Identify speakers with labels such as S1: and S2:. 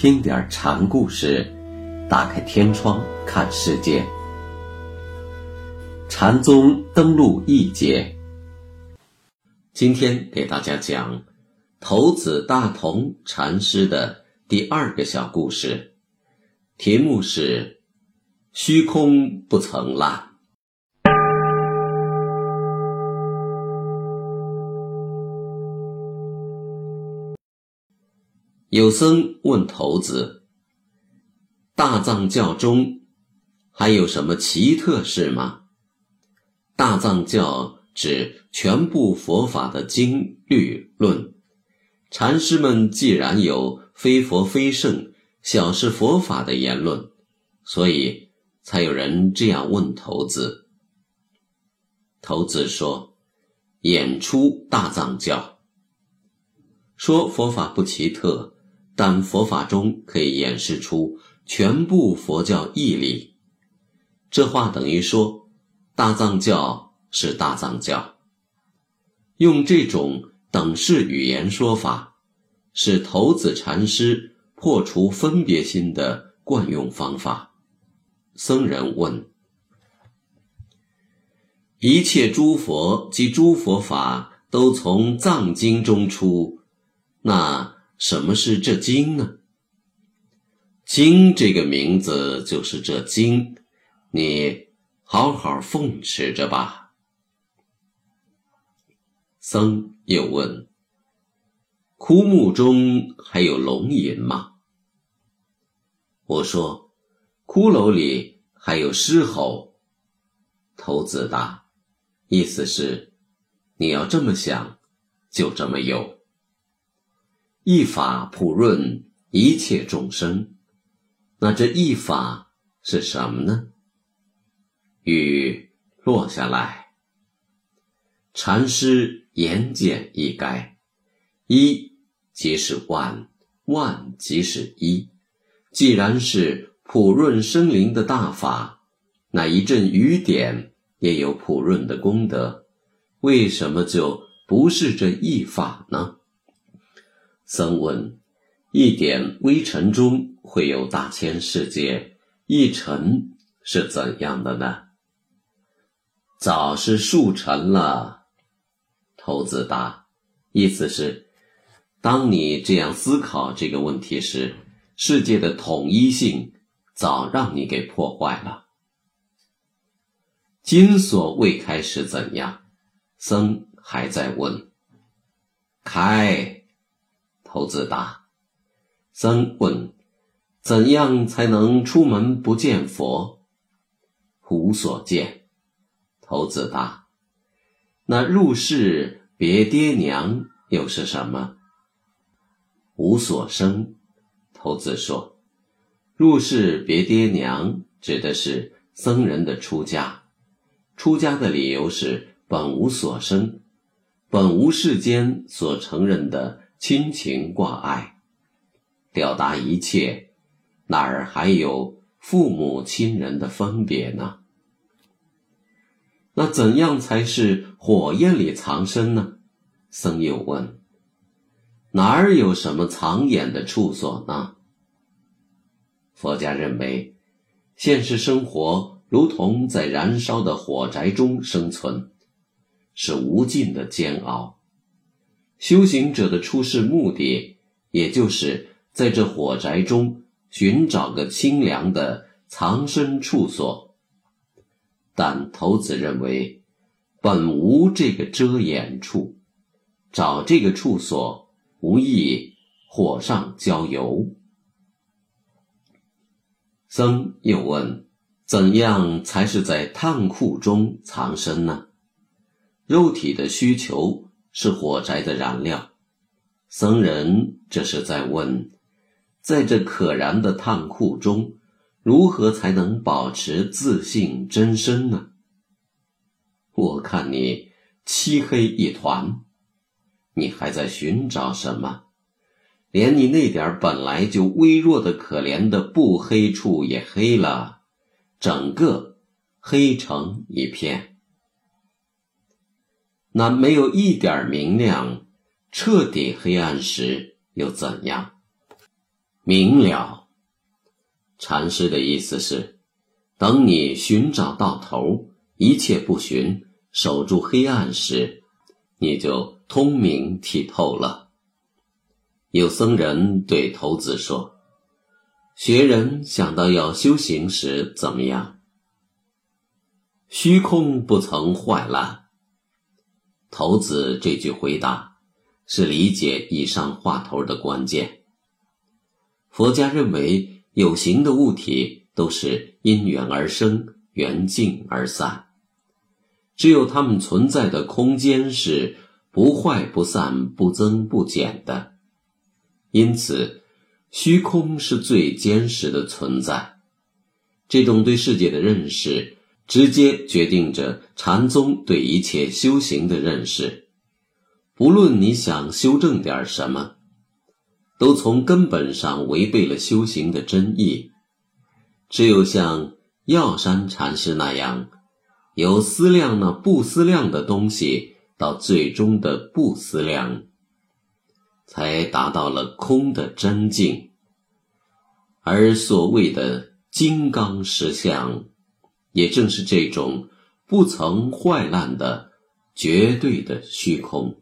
S1: 听点禅故事，打开天窗看世界。禅宗登陆一节，今天给大家讲头子大同禅师的第二个小故事，题目是“虚空不曾烂”。有僧问头子：“大藏教中还有什么奇特事吗？”大藏教指全部佛法的经律论。禅师们既然有非佛非圣、小是佛法的言论，所以才有人这样问头子。头子说：“演出大藏教，说佛法不奇特。”但佛法中可以演示出全部佛教义理，这话等于说大藏教是大藏教。用这种等式语言说法，是头子禅师破除分别心的惯用方法。僧人问：一切诸佛及诸佛法都从藏经中出，那？什么是这经呢？经这个名字就是这经，你好好奉持着吧。僧又问：枯木中还有龙吟吗？我说：骷髅里还有狮吼。头子答：意思是，你要这么想，就这么有。一法普润一切众生，那这一法是什么呢？雨落下来，禅师言简意赅：一即是万，万即是一。既然是普润生灵的大法，那一阵雨点也有普润的功德，为什么就不是这一法呢？僧问：“一点微尘中会有大千世界，一尘是怎样的呢？”早是数尘了。头子答：“意思是，当你这样思考这个问题时，世界的统一性早让你给破坏了。金锁未开是怎样？”僧还在问：“开。”头子答：“僧问，怎样才能出门不见佛？无所见。”头子答：“那入世别爹娘又是什么？”无所生。头子说：“入世别爹娘指的是僧人的出家，出家的理由是本无所生，本无世间所承认的。”亲情挂碍，表达一切，哪儿还有父母亲人的分别呢？那怎样才是火焰里藏身呢？僧又问：哪儿有什么藏眼的处所呢？佛家认为，现实生活如同在燃烧的火宅中生存，是无尽的煎熬。修行者的出世目的，也就是在这火宅中寻找个清凉的藏身处所。但头子认为，本无这个遮掩处，找这个处所，无异火上浇油。僧又问：怎样才是在炭库中藏身呢？肉体的需求。是火柴的燃料，僧人这是在问，在这可燃的炭库中，如何才能保持自信真身呢？我看你漆黑一团，你还在寻找什么？连你那点本来就微弱的可怜的不黑处也黑了，整个黑成一片。那没有一点明亮，彻底黑暗时又怎样？明了。禅师的意思是，等你寻找到头，一切不寻，守住黑暗时，你就通明剔透了。有僧人对头子说：“学人想到要修行时怎么样？”虚空不曾坏烂。头子这句回答，是理解以上话头的关键。佛家认为，有形的物体都是因缘而生，缘尽而散。只有它们存在的空间是不坏不散、不增不减的。因此，虚空是最坚实的存在。这种对世界的认识，直接决定着禅宗对一切修行的认识。不论你想修正点什么。都从根本上违背了修行的真意。只有像药山禅师那样，由思量那不思量的东西，到最终的不思量，才达到了空的真境。而所谓的金刚实相，也正是这种不曾坏烂的绝对的虚空。